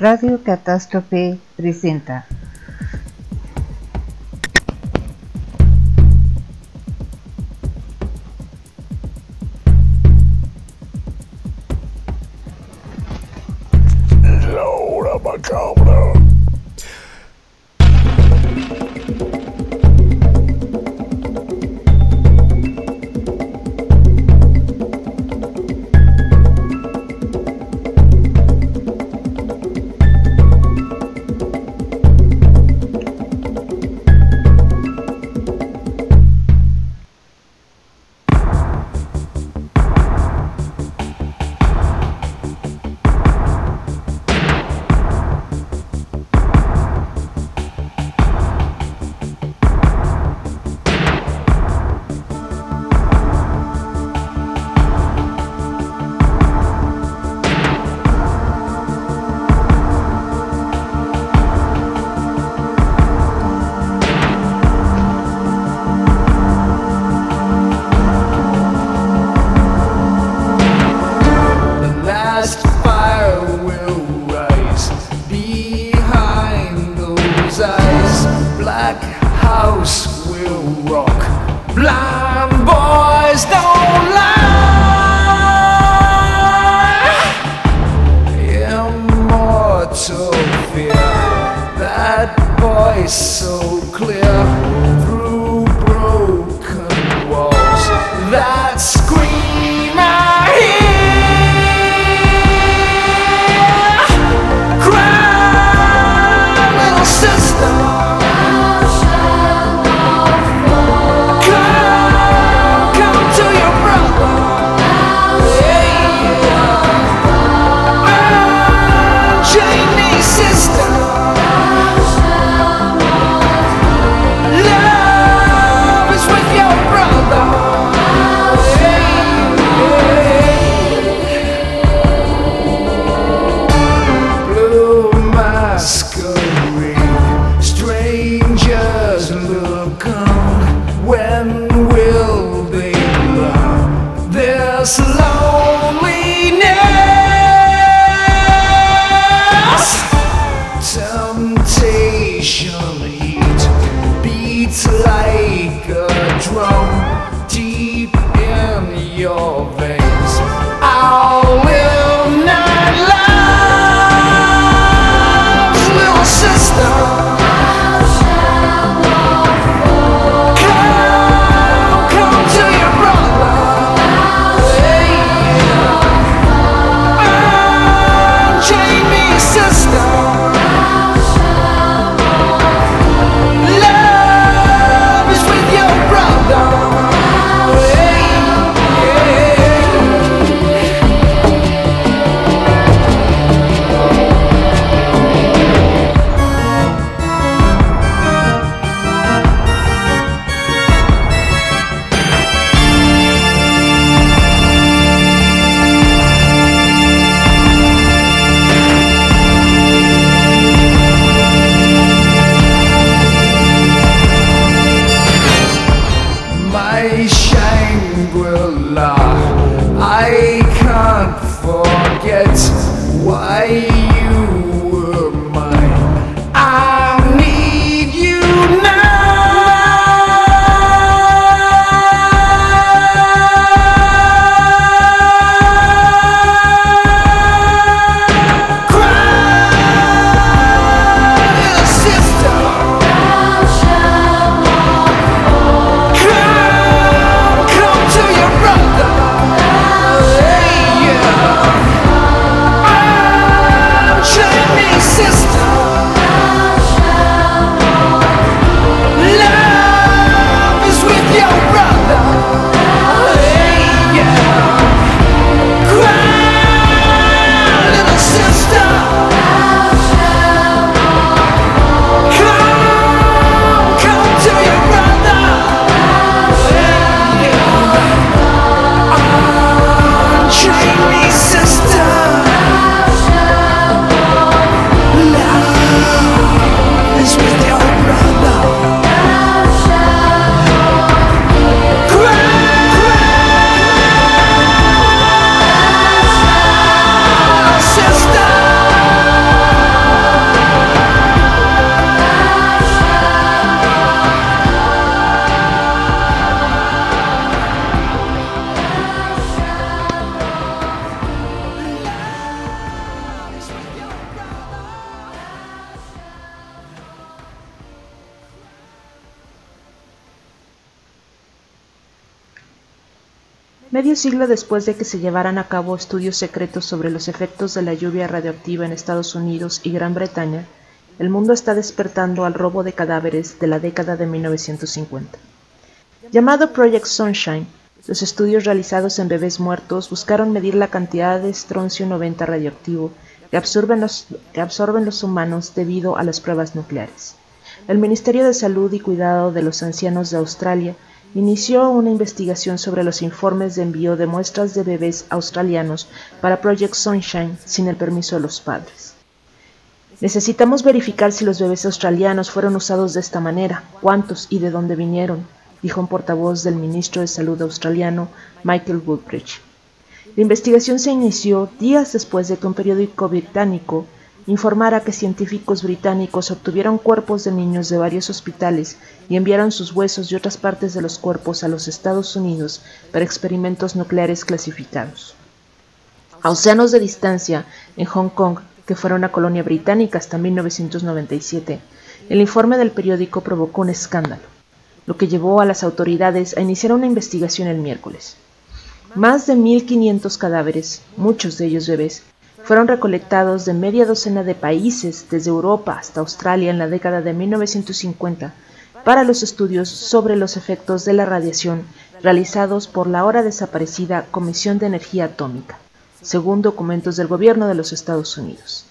Radio Catástrofe presenta. says Black House will rock. Blind boys don't lie. Immortal fear. That voice so Siglo después de que se llevaran a cabo estudios secretos sobre los efectos de la lluvia radioactiva en Estados Unidos y Gran Bretaña, el mundo está despertando al robo de cadáveres de la década de 1950. Llamado Project Sunshine, los estudios realizados en bebés muertos buscaron medir la cantidad de estroncio 90 radioactivo que absorben, los, que absorben los humanos debido a las pruebas nucleares. El Ministerio de Salud y Cuidado de los Ancianos de Australia inició una investigación sobre los informes de envío de muestras de bebés australianos para Project Sunshine sin el permiso de los padres. Necesitamos verificar si los bebés australianos fueron usados de esta manera, cuántos y de dónde vinieron, dijo un portavoz del ministro de Salud australiano, Michael Woodbridge. La investigación se inició días después de que un periódico británico informara que científicos británicos obtuvieron cuerpos de niños de varios hospitales y enviaron sus huesos y otras partes de los cuerpos a los Estados Unidos para experimentos nucleares clasificados. A océanos de distancia, en Hong Kong, que fuera una colonia británica hasta 1997, el informe del periódico provocó un escándalo, lo que llevó a las autoridades a iniciar una investigación el miércoles. Más de 1.500 cadáveres, muchos de ellos bebés, fueron recolectados de media docena de países, desde Europa hasta Australia en la década de 1950, para los estudios sobre los efectos de la radiación realizados por la ahora desaparecida Comisión de Energía Atómica, según documentos del gobierno de los Estados Unidos.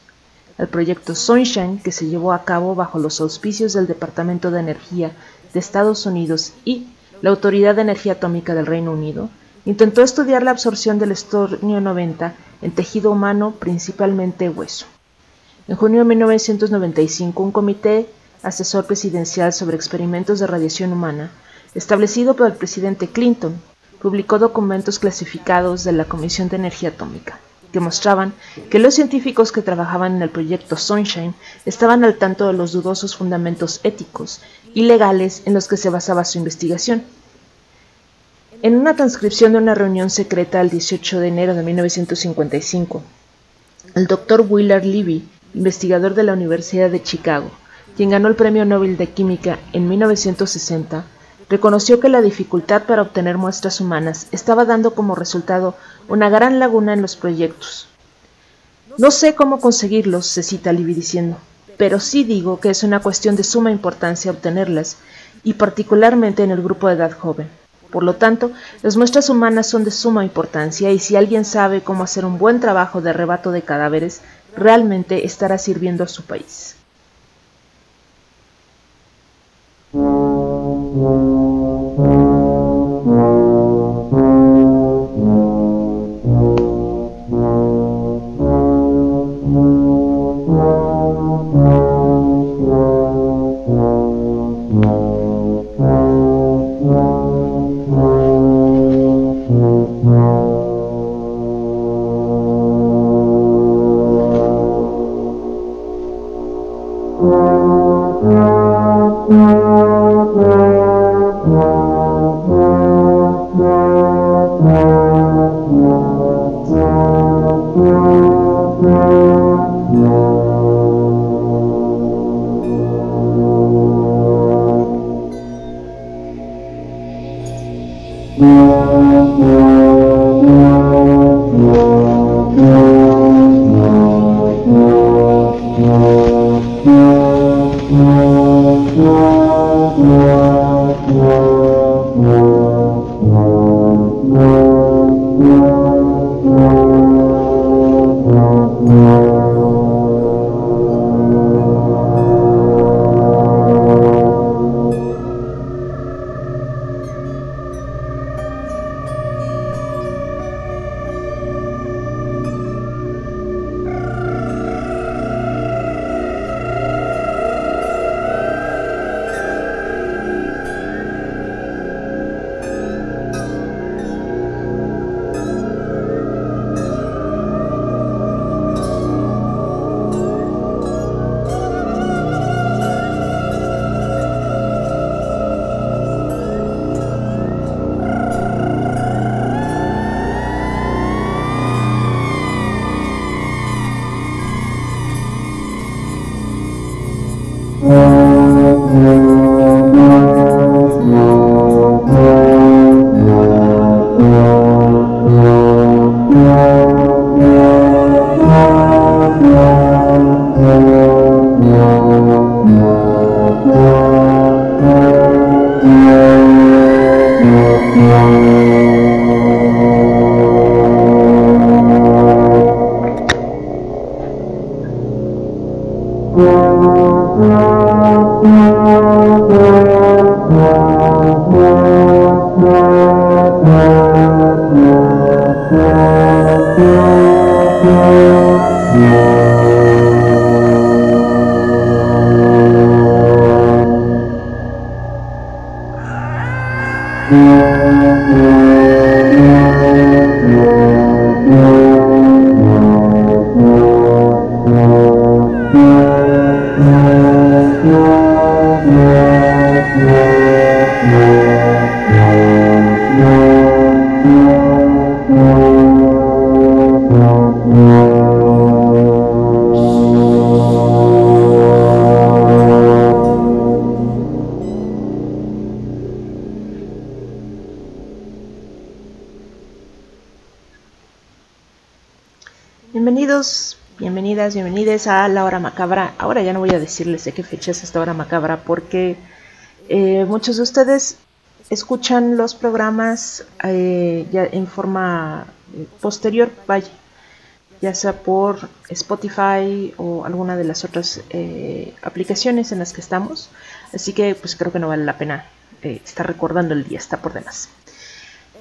El proyecto Sunshine, que se llevó a cabo bajo los auspicios del Departamento de Energía de Estados Unidos y la Autoridad de Energía Atómica del Reino Unido, intentó estudiar la absorción del estornio 90 en tejido humano, principalmente hueso. En junio de 1995, un comité asesor presidencial sobre experimentos de radiación humana, establecido por el presidente Clinton, publicó documentos clasificados de la Comisión de Energía Atómica, que mostraban que los científicos que trabajaban en el proyecto Sunshine estaban al tanto de los dudosos fundamentos éticos y legales en los que se basaba su investigación en una transcripción de una reunión secreta el 18 de enero de 1955, el doctor Willard Levy, investigador de la Universidad de Chicago, quien ganó el Premio Nobel de Química en 1960, reconoció que la dificultad para obtener muestras humanas estaba dando como resultado una gran laguna en los proyectos. No sé cómo conseguirlos, se cita Libby diciendo, pero sí digo que es una cuestión de suma importancia obtenerlas, y particularmente en el grupo de edad joven. Por lo tanto, las muestras humanas son de suma importancia y si alguien sabe cómo hacer un buen trabajo de arrebato de cadáveres, realmente estará sirviendo a su país. Thank you. Bienvenidos, bienvenidas, bienvenidos a la hora macabra. Ahora ya no voy a decirles de qué fecha es esta hora macabra porque eh, muchos de ustedes escuchan los programas eh, ya en forma eh, posterior, vaya, ya sea por Spotify o alguna de las otras aplicaciones en las que estamos. Así que pues creo que no vale la pena estar recordando el día, está por demás.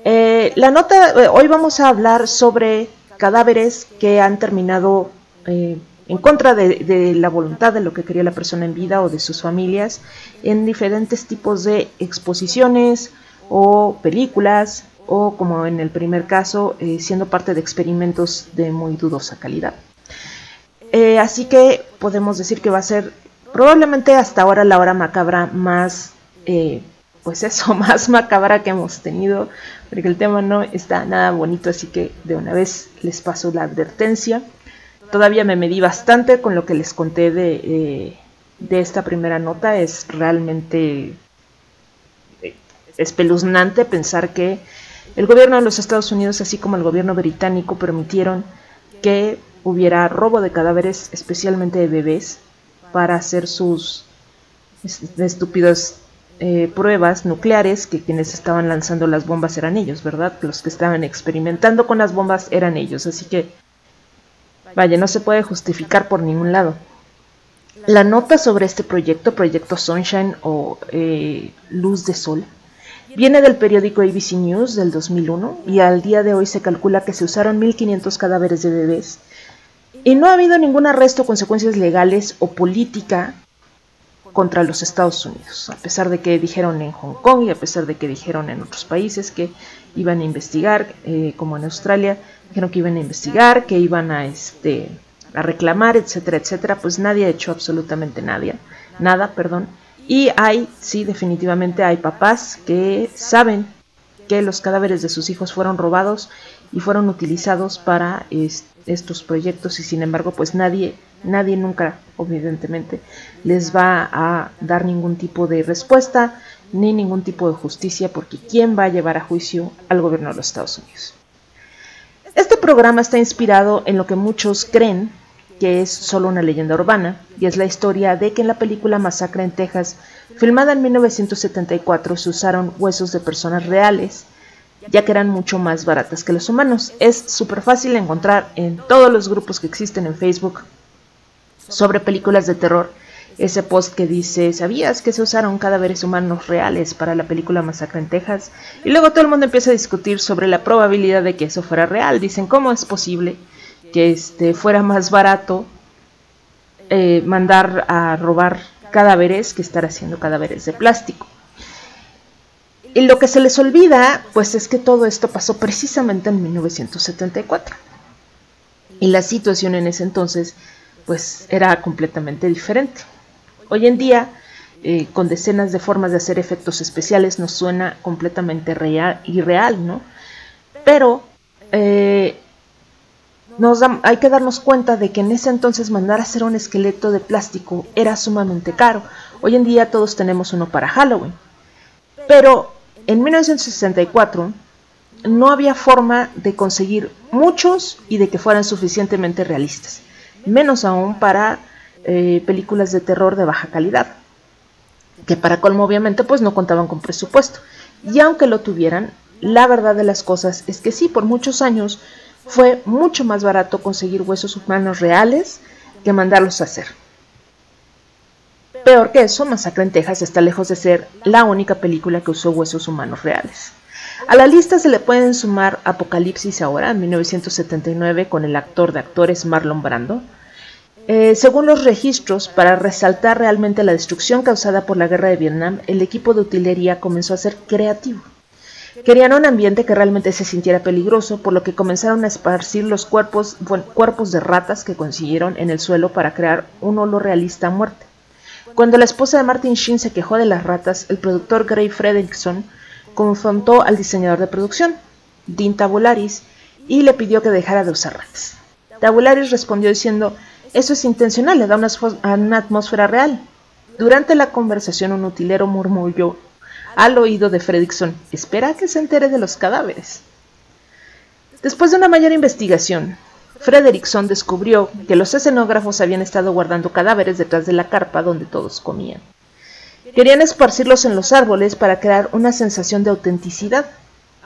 La nota, hoy vamos a hablar sobre cadáveres que han terminado eh, en contra de, la voluntad de lo que quería la persona en vida o de sus familias en diferentes tipos de exposiciones o películas o como en el primer caso eh, siendo parte de experimentos de muy dudosa calidad. Eh, así que podemos decir que va a ser probablemente hasta ahora la hora macabra más, pues eso, más macabra que hemos tenido, porque el tema no está nada bonito, así que de una vez les paso la advertencia. Todavía me medí bastante con lo que les conté de, eh, de esta primera nota, es realmente eh, espeluznante pensar que el gobierno de los Estados Unidos, así como el gobierno británico, permitieron que hubiera robo de cadáveres, especialmente de bebés, para hacer sus est- estúpidas eh, pruebas nucleares, que quienes estaban lanzando las bombas eran ellos, ¿verdad? Los que estaban experimentando con las bombas eran ellos, así que, vaya, no se puede justificar por ningún lado. La nota sobre este proyecto, Proyecto Sunshine o eh, Luz de Sol, Viene del periódico ABC News del 2001 y al día de hoy se calcula que se usaron 1.500 cadáveres de bebés y no ha habido ningún arresto consecuencias legales o política contra los Estados Unidos, a pesar de que dijeron en Hong Kong y a pesar de que dijeron en otros países que iban a investigar, eh, como en Australia, dijeron que iban a investigar, que iban a, este, a reclamar, etcétera, etcétera, pues nadie ha hecho absolutamente nada, nada, perdón. Y hay, sí, definitivamente hay papás que saben que los cadáveres de sus hijos fueron robados y fueron utilizados para es- estos proyectos y sin embargo pues nadie, nadie nunca, evidentemente, les va a dar ningún tipo de respuesta ni ningún tipo de justicia porque ¿quién va a llevar a juicio al gobierno de los Estados Unidos? Este programa está inspirado en lo que muchos creen que es solo una leyenda urbana, y es la historia de que en la película Masacre en Texas, filmada en 1974, se usaron huesos de personas reales, ya que eran mucho más baratas que los humanos. Es súper fácil encontrar en todos los grupos que existen en Facebook sobre películas de terror ese post que dice, ¿sabías que se usaron cadáveres humanos reales para la película Masacre en Texas? Y luego todo el mundo empieza a discutir sobre la probabilidad de que eso fuera real. Dicen, ¿cómo es posible que este, fuera más barato eh, mandar a robar cadáveres que estar haciendo cadáveres de plástico? Y lo que se les olvida, pues es que todo esto pasó precisamente en 1974. Y la situación en ese entonces, pues era completamente diferente. Hoy en día, eh, con decenas de formas de hacer efectos especiales, nos suena completamente real, irreal, ¿no? Pero eh, hay que darnos cuenta de que en ese entonces mandar a hacer un esqueleto de plástico era sumamente caro. Hoy en día todos tenemos uno para Halloween. Pero en 1964 no había forma de conseguir muchos y de que fueran suficientemente realistas. Menos aún para eh, películas de terror de baja calidad. Que para colmo obviamente pues no contaban con presupuesto. Y aunque lo tuvieran, la verdad de las cosas es que sí, por muchos años fue mucho más barato conseguir huesos humanos reales que mandarlos a hacer. Peor que eso, Masacre en Texas está lejos de ser la única película que usó huesos humanos reales. A la lista se le pueden sumar Apocalipsis ahora, en 1979, con el actor de actores Marlon Brando. Eh, según los registros, para resaltar realmente la destrucción causada por la guerra de Vietnam, el equipo de utilería comenzó a ser creativo. Querían un ambiente que realmente se sintiera peligroso, por lo que comenzaron a esparcir los cuerpos, cuerpos de ratas que consiguieron en el suelo para crear un olor realista a muerte. Cuando la esposa de Martin Sheen se quejó de las ratas, el productor Gray Fredrickson confrontó al diseñador de producción, Dean Tabularis, y le pidió que dejara de usar ratas. Tabularis respondió diciendo, eso es intencional, le da una, atmósfera real. Durante la conversación un utilero murmulló al oído de Fredrickson, espera que se entere de los cadáveres. Después de una mayor investigación, Fredrickson descubrió que los escenógrafos habían estado guardando cadáveres detrás de la carpa donde todos comían. Querían esparcirlos en los árboles para crear una sensación de autenticidad.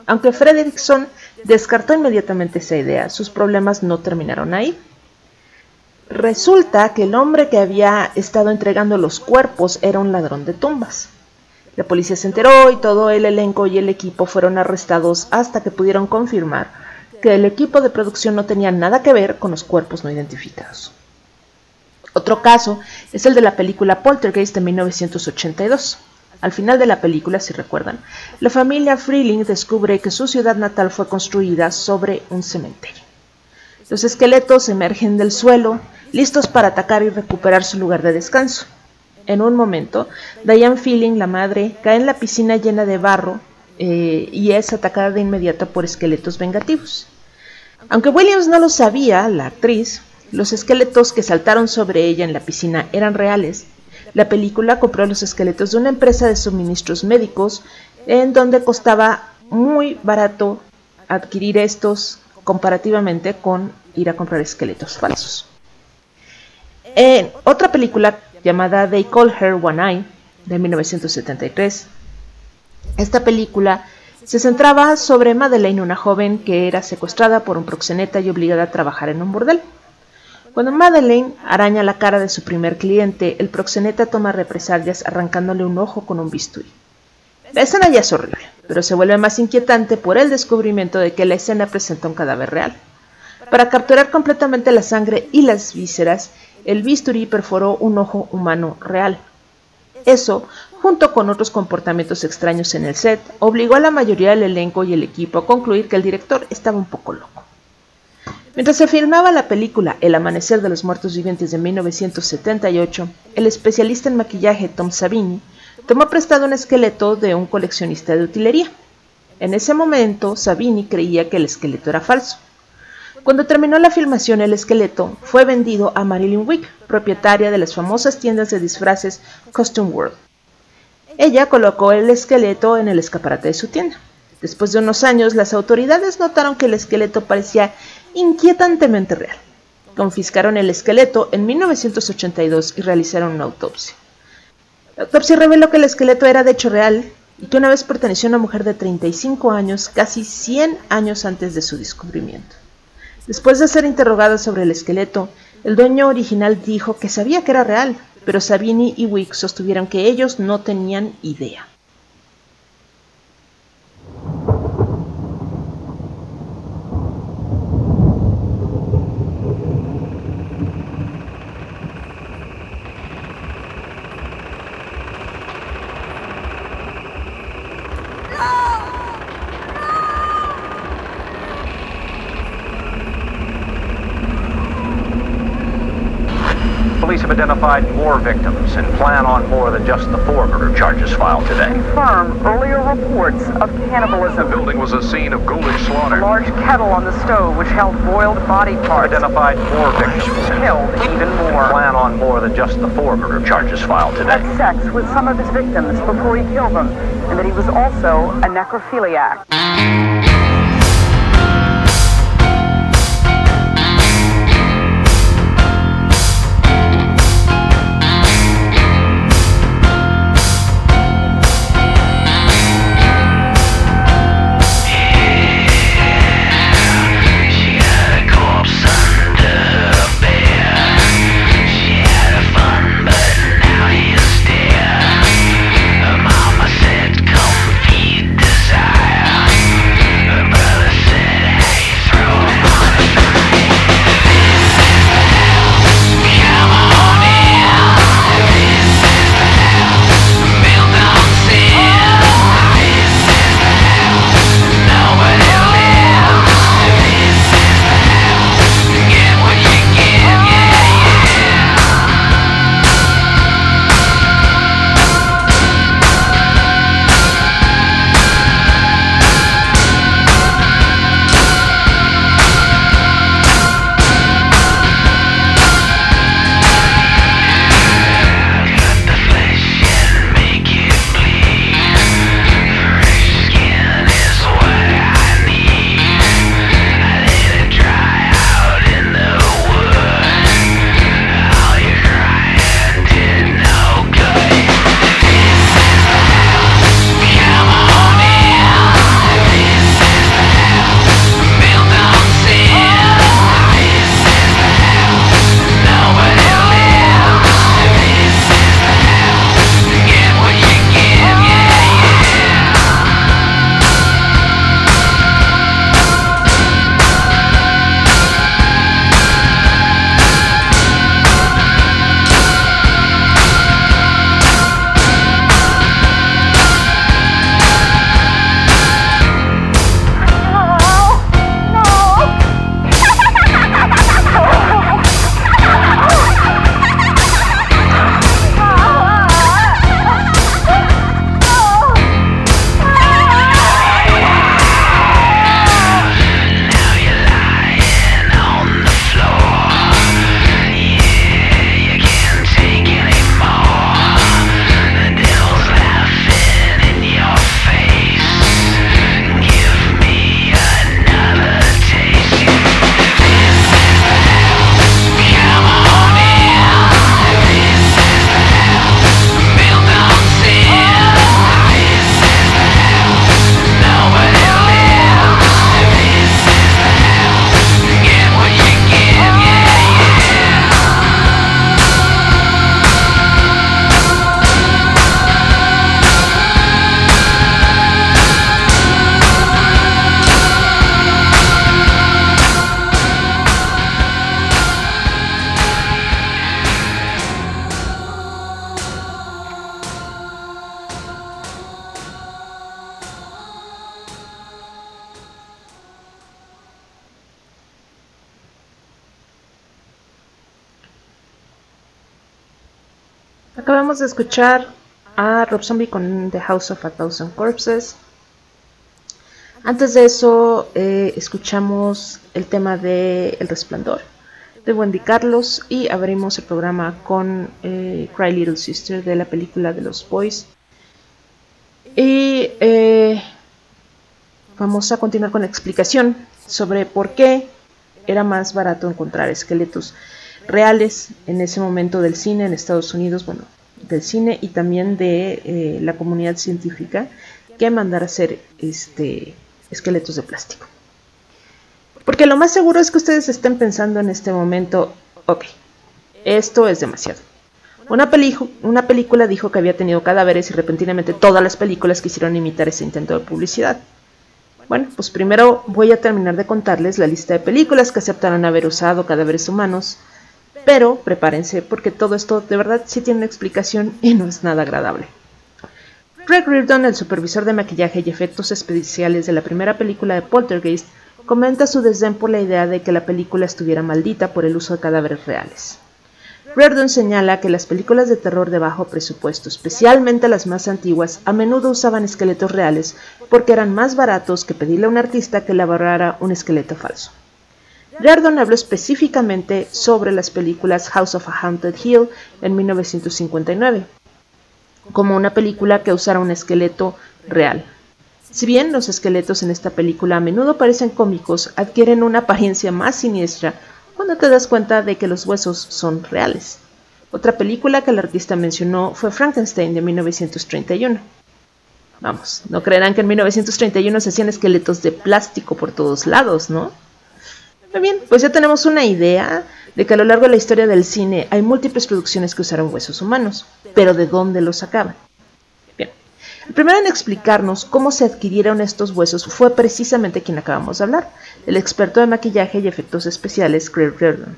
Aunque Fredrickson descartó inmediatamente esa idea, sus problemas no terminaron ahí. Resulta que el hombre que había estado entregando los cuerpos era un ladrón de tumbas. La policía se enteró y todo el elenco y el equipo fueron arrestados hasta que pudieron confirmar que el equipo de producción no tenía nada que ver con los cuerpos no identificados. Otro caso es el de la película Poltergeist de 1982. Al final de la película, si recuerdan, la familia Freeling descubre que su ciudad natal fue construida sobre un cementerio. Los esqueletos emergen del suelo, listos para atacar y recuperar su lugar de descanso. En un momento, Diane Feeling, la madre, cae en la piscina llena de barro eh, y es atacada de inmediato por esqueletos vengativos. Aunque Williams no lo sabía, la actriz, los esqueletos que saltaron sobre ella en la piscina eran reales. La película compró los esqueletos de una empresa de suministros médicos en donde costaba muy barato adquirir estos comparativamente con ir a comprar esqueletos falsos. En otra película llamada They Call Her One Eye de 1973, esta película se centraba sobre Madeleine, una joven que era secuestrada por un proxeneta y obligada a trabajar en un bordel. Cuando Madeleine araña la cara de su primer cliente, el proxeneta toma represalias arrancándole un ojo con un bisturí. La escena ya es horrible, pero se vuelve más inquietante por el descubrimiento de que la escena presenta un cadáver real. Para capturar completamente la sangre y las vísceras, el bisturí perforó un ojo humano real. Eso, junto con otros comportamientos extraños en el set, obligó a la mayoría del elenco y el equipo a concluir que el director estaba un poco loco. Mientras se filmaba la película El Amanecer de los Muertos Vivientes de 1978, el especialista en maquillaje Tom Savini tomó prestado un esqueleto de un coleccionista de utilería. En ese momento, Savini creía que el esqueleto era falso. Cuando terminó la filmación, el esqueleto fue vendido a Marilyn Wick, propietaria de las famosas tiendas de disfraces Costume World. Ella colocó el esqueleto en el escaparate de su tienda. Después de unos años, las autoridades notaron que el esqueleto parecía inquietantemente real. Confiscaron el esqueleto en 1982 y realizaron una autopsia. La autopsia reveló que el esqueleto era de hecho real y que una vez perteneció a una mujer de 35 años, casi 100 años antes de su descubrimiento. Después de ser interrogada sobre el esqueleto, el dueño original dijo que sabía que era real, pero Sabini y Wick sostuvieron que ellos no tenían idea. More victims and plan on more than just the four murder charges filed today. confirm earlier reports of cannibalism. The building was a scene of ghoulish slaughter. A large kettle on the stove which held boiled body parts. Identified four victims and Killed even more. plan on more than just the four murder charges filed today. Had sex with some of his victims before he killed them, and that he was also a necrophiliac. De escuchar a Rob Zombie con The House of a Thousand Corpses. Antes de eso, eh, escuchamos el tema de El Resplandor de Wendy Carlos y abrimos el programa con eh, Cry Little Sister de la película de los Boys. Y eh, vamos a continuar con la explicación sobre por qué era más barato encontrar esqueletos reales en ese momento del cine en Estados Unidos, bueno, del cine y también de eh, la comunidad científica que mandar a hacer este, esqueletos de plástico. Porque lo más seguro es que ustedes estén pensando en este momento, ok, esto es demasiado. Una, una película dijo que había tenido cadáveres y repentinamente todas las películas quisieron imitar ese intento de publicidad. Bueno, pues primero voy a terminar de contarles la lista de películas que aceptaron haber usado cadáveres humanos, pero prepárense porque todo esto de verdad sí tiene una explicación y no es nada agradable. Greg Reardon, el supervisor de maquillaje y efectos especiales de la primera película de Poltergeist, comenta su desdén por la idea de que la película estuviera maldita por el uso de cadáveres reales. Reardon señala que las películas de terror de bajo presupuesto, especialmente las más antiguas, a menudo usaban esqueletos reales porque eran más baratos que pedirle a un artista que elaborara un esqueleto falso. Reardon habló específicamente sobre las películas House of a Haunted Hill en 1959, como una película que usara un esqueleto real. Si bien los esqueletos en esta película a menudo parecen cómicos, adquieren una apariencia más siniestra cuando te das cuenta de que los huesos son reales. Otra película que el artista mencionó fue Frankenstein de 1931. Vamos, no creerán que en 1931 se hacían esqueletos de plástico por todos lados, ¿no? Muy bien, pues ya tenemos una idea de que a lo largo de la historia del cine hay múltiples producciones que usaron huesos humanos, pero ¿de dónde los sacaban? El primero en explicarnos cómo se adquirieron estos huesos fue precisamente quien acabamos de hablar, el experto de maquillaje y efectos especiales Craig Reardon,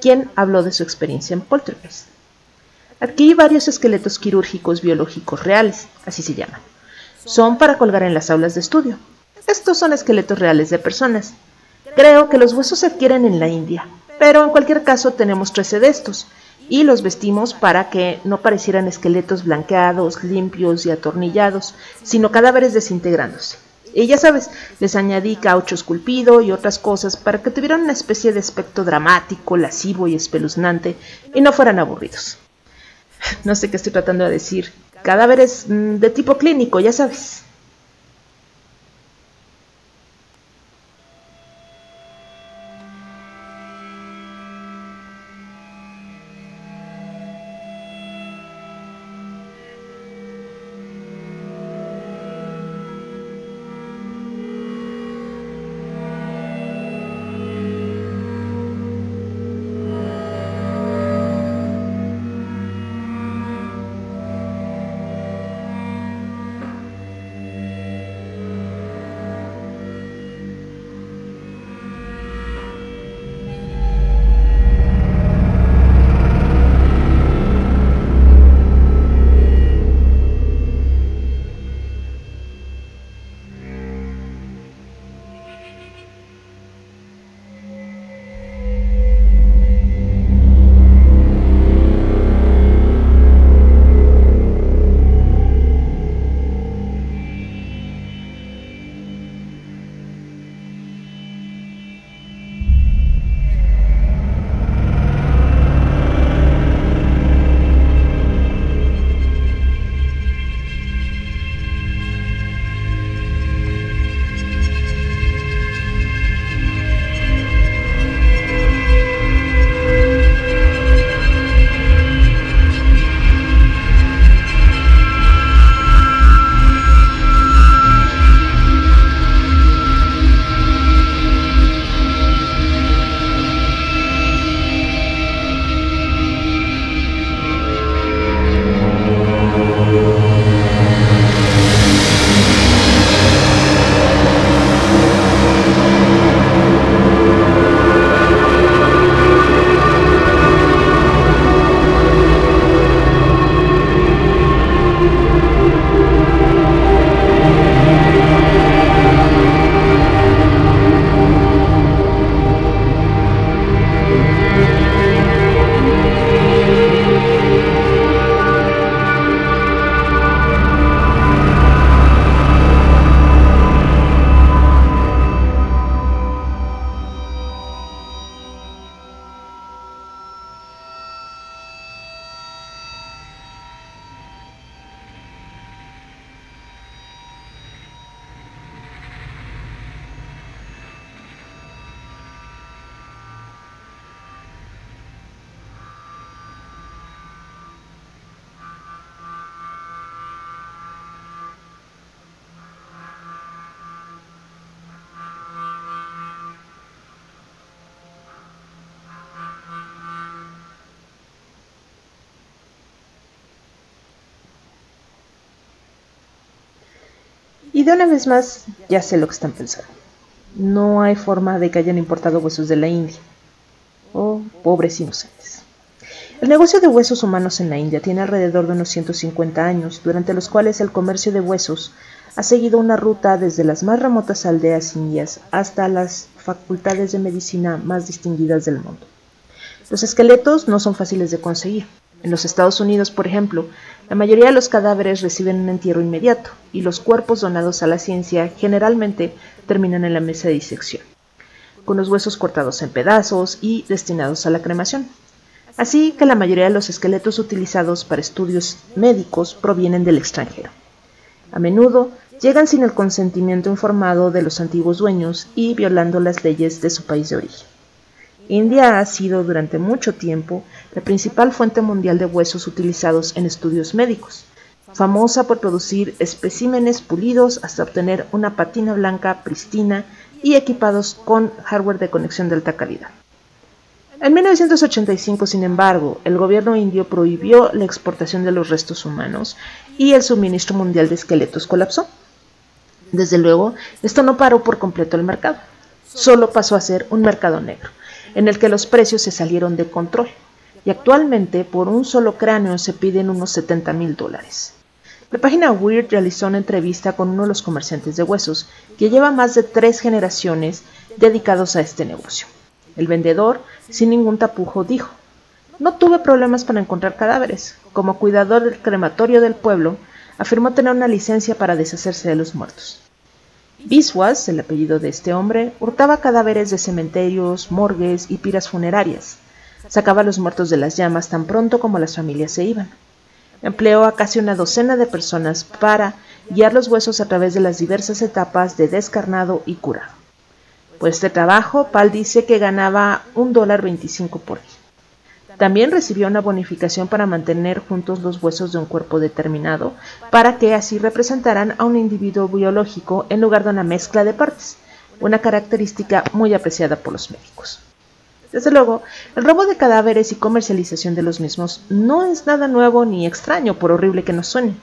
quien habló de su experiencia en Poltergeist. Adquirí varios esqueletos quirúrgicos biológicos reales, así se llaman. Son para colgar en las aulas de estudio. Estos son esqueletos reales de personas. Creo que los huesos se adquieren en la India, pero en cualquier caso tenemos 13 de estos, y los vestimos para que no parecieran esqueletos blanqueados, limpios y atornillados, sino cadáveres desintegrándose. Y ya sabes, les añadí caucho esculpido y otras cosas para que tuvieran una especie de aspecto dramático, lascivo y espeluznante y no fueran aburridos. No sé qué estoy tratando de decir. Cadáveres mm, de tipo clínico, ya sabes. Y de una vez más, ya sé lo que están pensando. No hay forma de que hayan importado huesos de la India. Oh, pobres inocentes. El negocio de huesos humanos en la India tiene alrededor de unos 150 años, durante los cuales el comercio de huesos ha seguido una ruta desde las más remotas aldeas indias hasta las facultades de medicina más distinguidas del mundo. Los esqueletos no son fáciles de conseguir. En los Estados Unidos, por ejemplo, la mayoría de los cadáveres reciben un entierro inmediato y los cuerpos donados a la ciencia generalmente terminan en la mesa de disección, con los huesos cortados en pedazos y destinados a la cremación. Así que la mayoría de los esqueletos utilizados para estudios médicos provienen del extranjero. A menudo llegan sin el consentimiento informado de los antiguos dueños y violando las leyes de su país de origen. India ha sido durante mucho tiempo la principal fuente mundial de huesos utilizados en estudios médicos, famosa por producir especímenes pulidos hasta obtener una patina blanca pristina y equipados con hardware de conexión de alta calidad. En 1985, sin embargo, el gobierno indio prohibió la exportación de los restos humanos y el suministro mundial de esqueletos colapsó. Desde luego, esto no paró por completo el mercado, solo pasó a ser un mercado negro, en el que los precios se salieron de control, y actualmente por un solo cráneo se piden unos 70 mil dólares. La página Weird realizó una entrevista con uno de los comerciantes de huesos, que lleva más de tres generaciones dedicados a este negocio. El vendedor, sin ningún tapujo, dijo, no tuve problemas para encontrar cadáveres. Como cuidador del crematorio del pueblo, afirmó tener una licencia para deshacerse de los muertos. Biswas, el apellido de este hombre, hurtaba cadáveres de cementerios, morgues y piras funerarias. Sacaba a los muertos de las llamas tan pronto como las familias se iban. Empleó a casi una docena de personas para guiar los huesos a través de las diversas etapas de descarnado y curado. Por este trabajo, Pal dice que ganaba un dólar veinticinco por día. También recibió una bonificación para mantener juntos los huesos de un cuerpo determinado, para que así representaran a un individuo biológico en lugar de una mezcla de partes, una característica muy apreciada por los médicos. Desde luego, el robo de cadáveres y comercialización de los mismos no es nada nuevo ni extraño, por horrible que nos suene.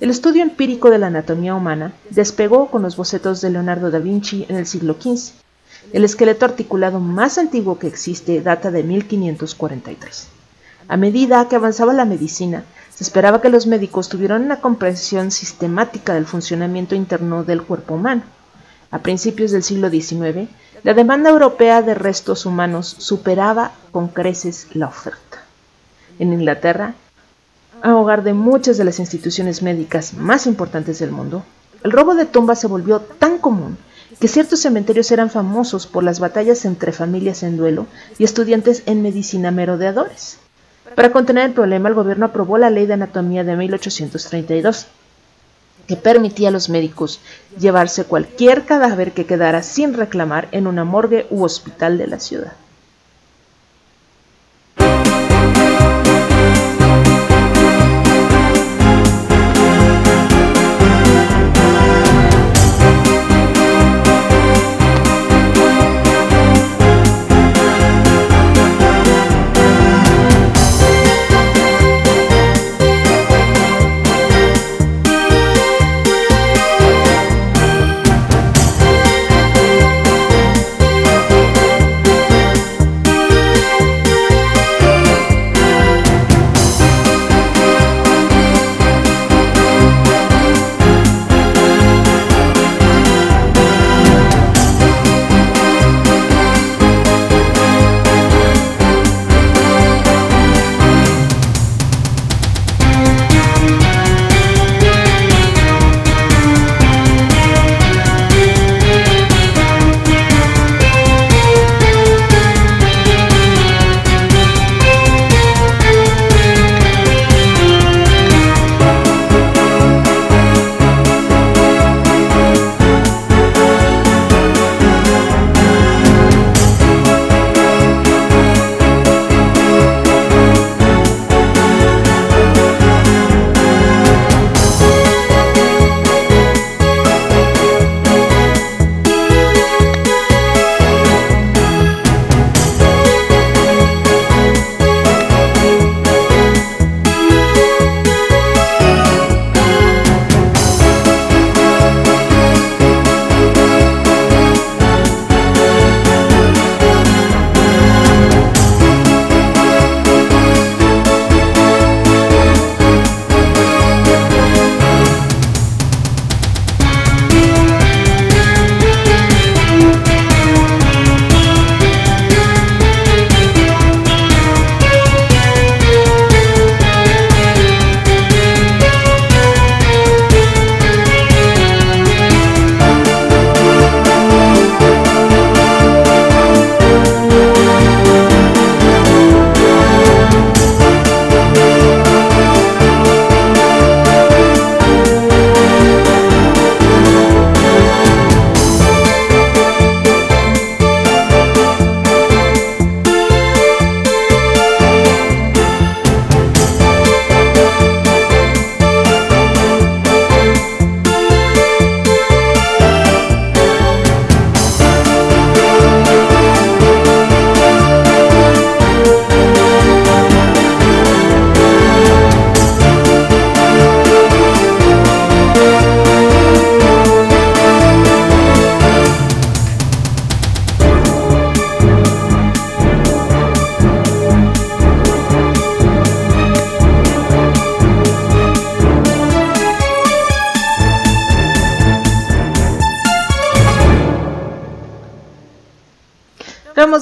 El estudio empírico de la anatomía humana despegó con los bocetos de Leonardo da Vinci en el siglo XV el esqueleto articulado más antiguo que existe data de 1543. A medida que avanzaba la medicina, se esperaba que los médicos tuvieran una comprensión sistemática del funcionamiento interno del cuerpo humano. A principios del siglo XIX, la demanda europea de restos humanos superaba con creces la oferta. En Inglaterra, a hogar de muchas de las instituciones médicas más importantes del mundo, el robo de tumbas se volvió tan común que ciertos cementerios eran famosos por las batallas entre familias en duelo y estudiantes en medicina merodeadores. Para contener el problema, el gobierno aprobó la Ley de Anatomía de 1832, que permitía a los médicos llevarse cualquier cadáver que quedara sin reclamar en una morgue u hospital de la ciudad.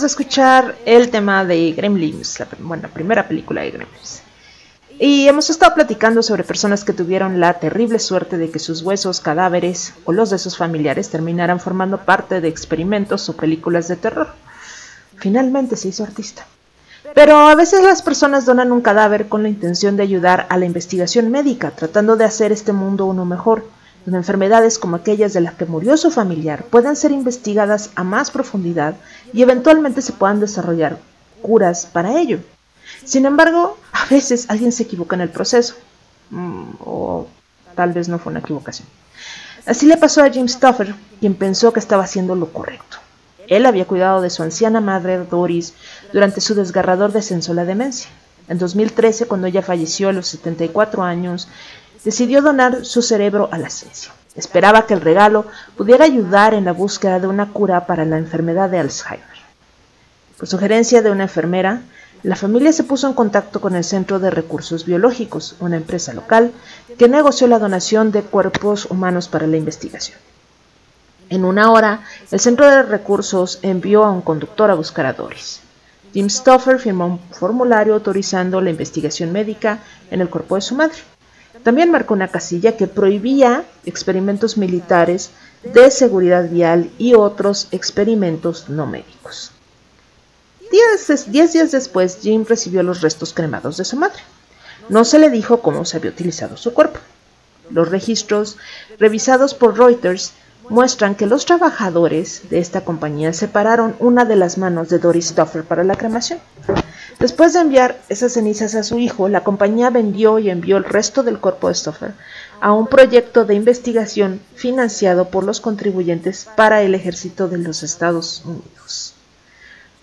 A escuchar el tema de Gremlins, la, bueno, primera película de Gremlins. Y hemos estado platicando sobre personas que tuvieron la terrible suerte de que sus huesos, cadáveres o los de sus familiares terminaran formando parte de experimentos o películas de terror. Finalmente se hizo artista. Pero a veces las personas donan un cadáver con la intención de ayudar a la investigación médica, tratando de hacer este mundo uno mejor, donde enfermedades como aquellas de las que murió su familiar puedan ser investigadas a más profundidad y eventualmente se puedan desarrollar curas para ello. Sin embargo, a veces alguien se equivoca en el proceso. Mm, o tal vez no fue una equivocación. Así le pasó a James Stoffer, quien pensó que estaba haciendo lo correcto. Él había cuidado de su anciana madre Doris durante su desgarrador descenso a la demencia. En 2013, cuando ella falleció a los 74 años, decidió donar su cerebro a la ciencia. Esperaba que el regalo pudiera ayudar en la búsqueda de una cura para la enfermedad de Alzheimer. Por sugerencia de una enfermera, la familia se puso en contacto con el Centro de Recursos Biológicos, una empresa local, que negoció la donación de cuerpos humanos para la investigación. En una hora, el Centro de Recursos envió a un conductor a buscar a Doris. Jim Stoffer firmó un formulario autorizando la investigación médica en el cuerpo de su madre. También marcó una casilla que prohibía experimentos militares de seguridad vial y otros experimentos no médicos. Diez, días después, Jim recibió los restos cremados de su madre. No se le dijo cómo se había utilizado su cuerpo. Los registros revisados por Reuters muestran que los trabajadores de esta compañía separaron una de las manos de Doris Stoffer para la cremación. Después de enviar esas cenizas a su hijo, la compañía vendió y envió el resto del cuerpo de Stoffer a un proyecto de investigación financiado por los contribuyentes para el ejército de los Estados Unidos.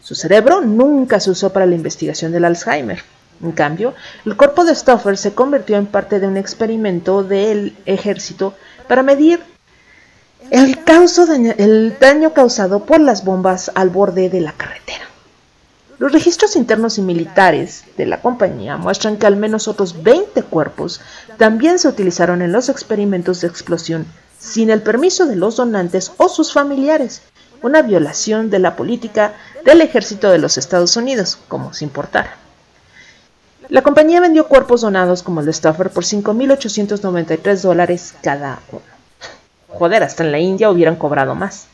Su cerebro nunca se usó para la investigación del Alzheimer. En cambio, el cuerpo de Stoffer se convirtió en parte de un experimento del ejército para medir el, el daño causado por las bombas al borde de la carretera. Los registros internos y militares de la compañía muestran que al menos otros 20 cuerpos también se utilizaron en los experimentos de explosión sin el permiso de los donantes o sus familiares, una violación de la política del ejército de los Estados Unidos, como se importara. La compañía vendió cuerpos donados como el de Stafford por 5.893 dólares cada uno. Joder, hasta en la India hubieran cobrado más.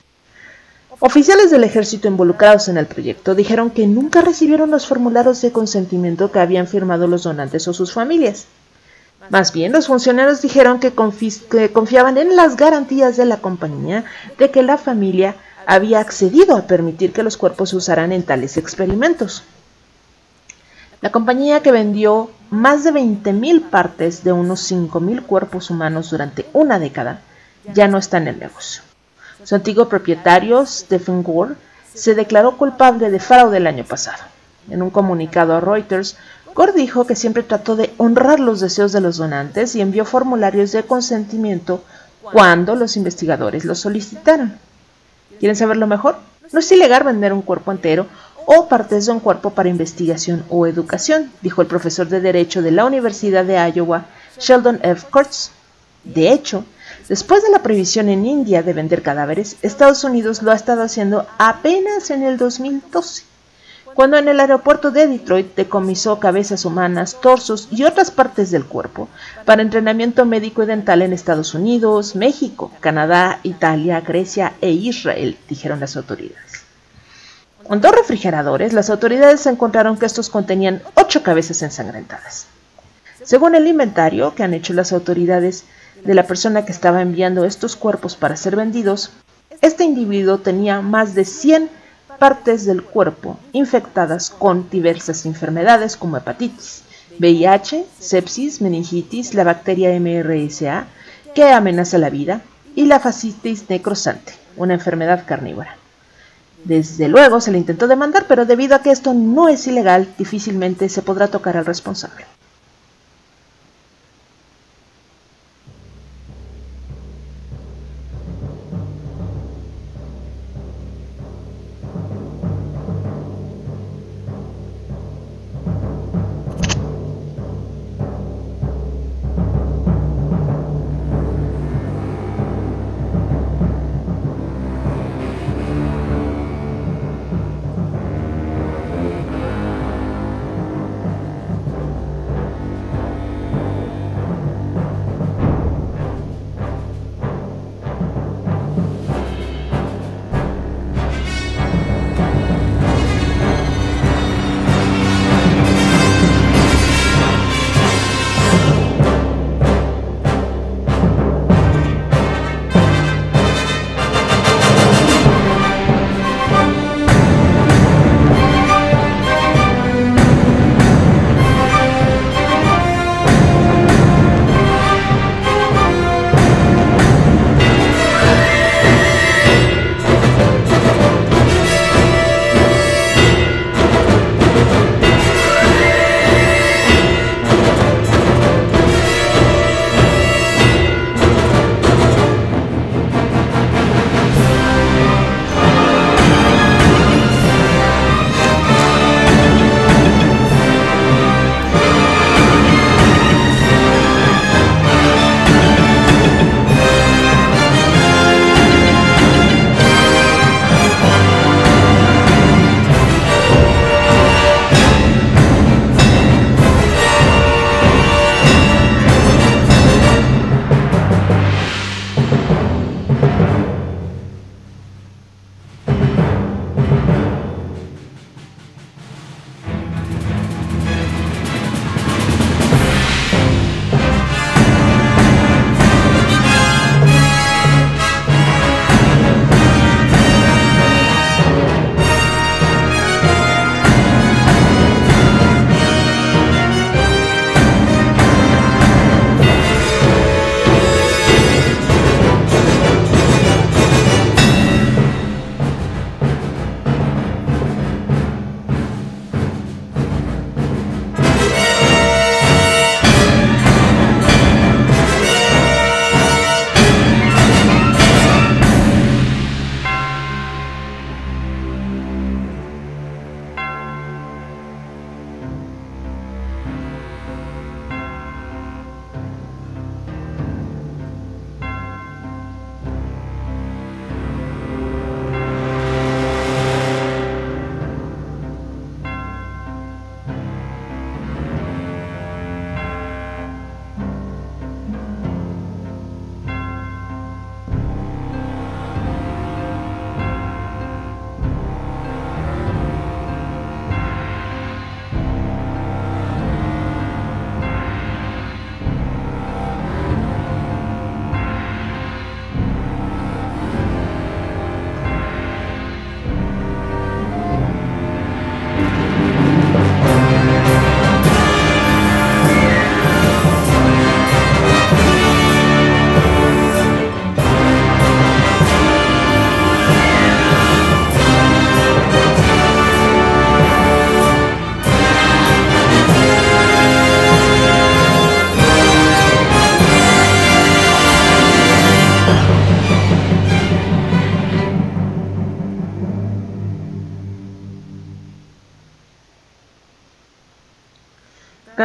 Oficiales del ejército involucrados en el proyecto dijeron que nunca recibieron los formularios de consentimiento que habían firmado los donantes o sus familias. Más bien, los funcionarios dijeron que, confiaban en las garantías de la compañía de que la familia había accedido a permitir que los cuerpos se usaran en tales experimentos. La compañía que vendió más de 20.000 partes de unos 5.000 cuerpos humanos durante una década ya no está en el negocio. Su antiguo propietario, Stephen Gore, se declaró culpable de fraude el año pasado. En un comunicado a Reuters, Gore dijo que siempre trató de honrar los deseos de los donantes y envió formularios de consentimiento cuando los investigadores los solicitaron. ¿Quieren saberlo mejor? No es ilegal vender un cuerpo entero o partes de un cuerpo para investigación o educación, dijo el profesor de Derecho de la Universidad de Iowa, Sheldon F. Kurtz. De hecho, después de la prohibición en India de vender cadáveres, Estados Unidos lo ha estado haciendo apenas en el 2012 cuando en el aeropuerto de Detroit decomisó cabezas humanas, torsos y otras partes del cuerpo para entrenamiento médico y dental en Estados Unidos, México, Canadá, Italia, Grecia e Israel, dijeron las autoridades. Con dos refrigeradores, las autoridades encontraron que estos contenían ocho cabezas ensangrentadas. Según el inventario que han hecho las autoridades de la persona que estaba enviando estos cuerpos para ser vendidos, este individuo tenía más de 100 partes del cuerpo infectadas con diversas enfermedades como hepatitis, VIH, sepsis, meningitis, la bacteria MRSA, que amenaza la vida, y la fascitis necrosante, una enfermedad carnívora. Desde luego se le intentó demandar, pero debido a que esto no es ilegal, difícilmente se podrá tocar al responsable.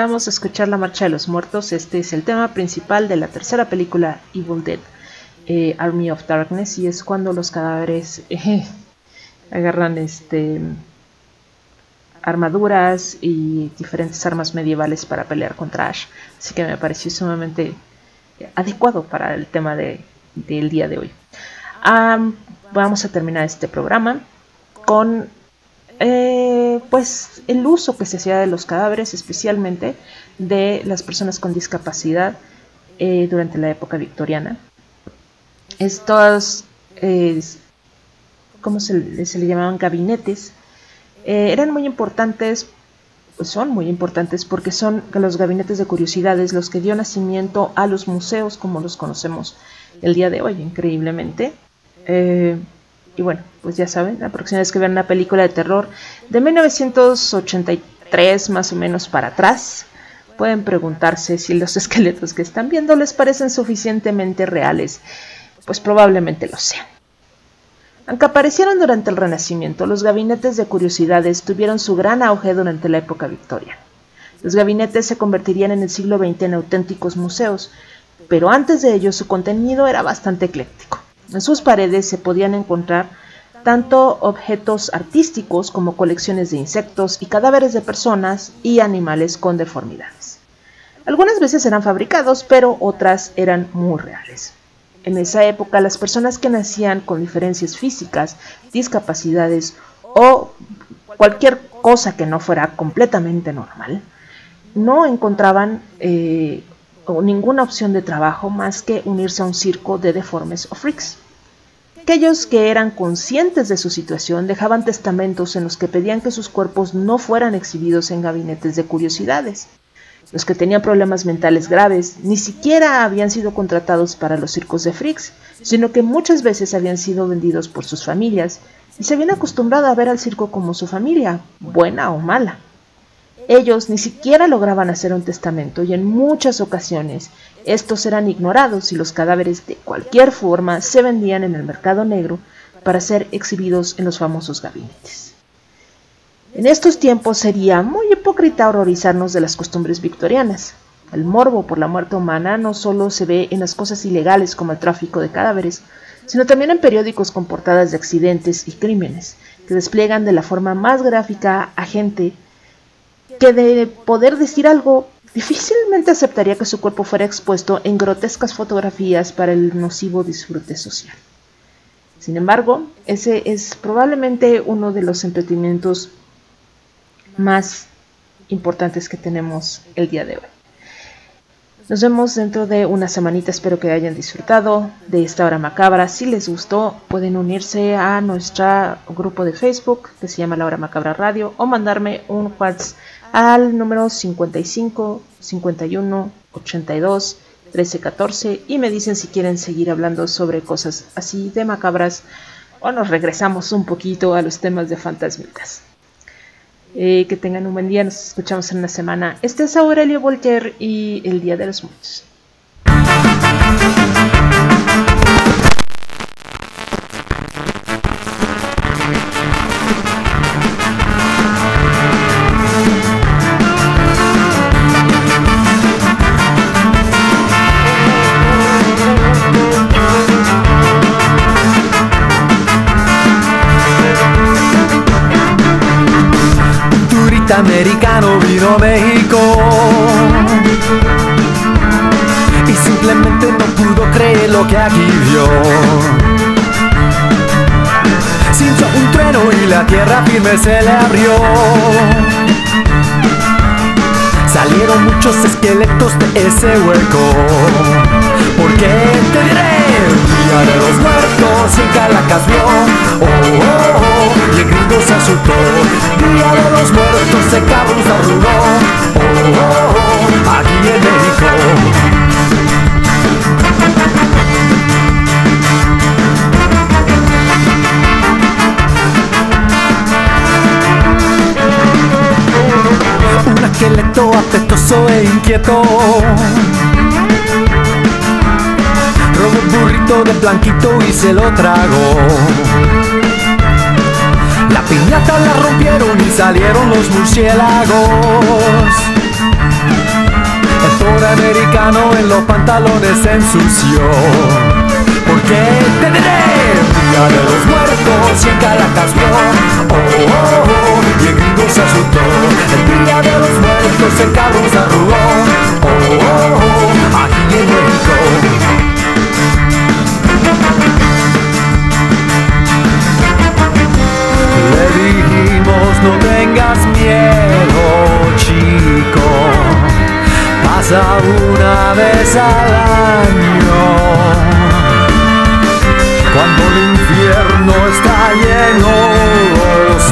Acabamos de escuchar La Marcha de los Muertos. Este es el tema principal de la tercera película Evil Dead, eh, Army of Darkness, y es cuando los cadáveres eh, agarran este armaduras y diferentes armas medievales para pelear contra Ash. Así que me pareció sumamente adecuado para el tema de, del día de hoy. Am, vamos a terminar este programa con eh, pues el uso que se hacía de los cadáveres, especialmente de las personas con discapacidad eh, durante la época victoriana. Estos, ¿cómo se, se le llamaban? Gabinetes. eh, eran muy importantes, pues son muy importantes porque son los gabinetes de curiosidades los que dio nacimiento a los museos como los conocemos el día de hoy, increíblemente. Y bueno, pues ya saben, la próxima vez que vean una película de terror de 1983 más o menos para atrás, pueden preguntarse si los esqueletos que están viendo les parecen suficientemente reales. Pues probablemente lo sean. Aunque aparecieron durante el Renacimiento, los gabinetes de curiosidades tuvieron su gran auge durante la época victoriana. Los gabinetes se convertirían en el siglo XX en auténticos museos, pero antes de ello su contenido era bastante ecléctico. En sus paredes se podían encontrar tanto objetos artísticos como colecciones de insectos y cadáveres de personas y animales con deformidades. Algunas veces eran fabricados, pero otras eran muy reales. En esa época, las personas que nacían con diferencias físicas, discapacidades o cualquier cosa que no fuera completamente normal, no encontraban eh, ninguna opción de trabajo más que unirse a un circo de deformes o freaks. Aquellos que eran conscientes de su situación dejaban testamentos en los que pedían que sus cuerpos no fueran exhibidos en gabinetes de curiosidades. Los que tenían problemas mentales graves ni siquiera habían sido contratados para los circos de freaks, sino que muchas veces habían sido vendidos por sus familias y se habían acostumbrado a ver al circo como su familia, buena o mala. Ellos ni siquiera lograban hacer un testamento y en muchas ocasiones estos eran ignorados y los cadáveres de cualquier forma se vendían en el mercado negro para ser exhibidos en los famosos gabinetes. En estos tiempos sería muy hipócrita horrorizarnos de las costumbres victorianas. El morbo por la muerte humana no solo se ve en las cosas ilegales como el tráfico de cadáveres, sino también en periódicos con portadas de accidentes y crímenes, que despliegan de la forma más gráfica a gente que de poder decir algo difícilmente aceptaría que su cuerpo fuera expuesto en grotescas fotografías para el nocivo disfrute social. Sin embargo, ese es probablemente uno de los entretenimientos más importantes que tenemos el día de hoy. Nos vemos dentro de una semanita, espero que hayan disfrutado de esta hora macabra. Si les gustó, pueden unirse a nuestro grupo de Facebook que se llama La Hora Macabra Radio o mandarme un WhatsApp al número 55 51 82 13 14 y me dicen si quieren seguir hablando sobre cosas así de macabras o nos regresamos un poquito a los temas de fantasmitas. Eh, que tengan un buen día, nos escuchamos en una semana. Este es Aurelio Voltaire y el Día de los Muertos. Americano vino a México y simplemente no pudo creer lo que aquí vio. Sintió un trueno y la tierra firme se le abrió. Salieron muchos esqueletos de ese hueco. Porque te diré, Día de los muertos y en Caracas vio. Oh, oh, oh, y el se asustó. Día de los muertos se cabrón se arrugó. Oh, oh, oh, aquí en México. Esqueleto apestoso e inquieto Robó un burrito de blanquito y se lo tragó La piñata la rompieron y salieron los murciélagos pastor americano en los pantalones se ensució. Porque te diré, día de los muertos y en Caracas. Oh, oh, oh, y el gringo se asustó. El día de los muertos el cabrón se arrugó. Oh, oh, oh, aquí en México. Le dijimos no tengas miedo, chico. Pasa una vez al año. Cuando el infierno está lleno los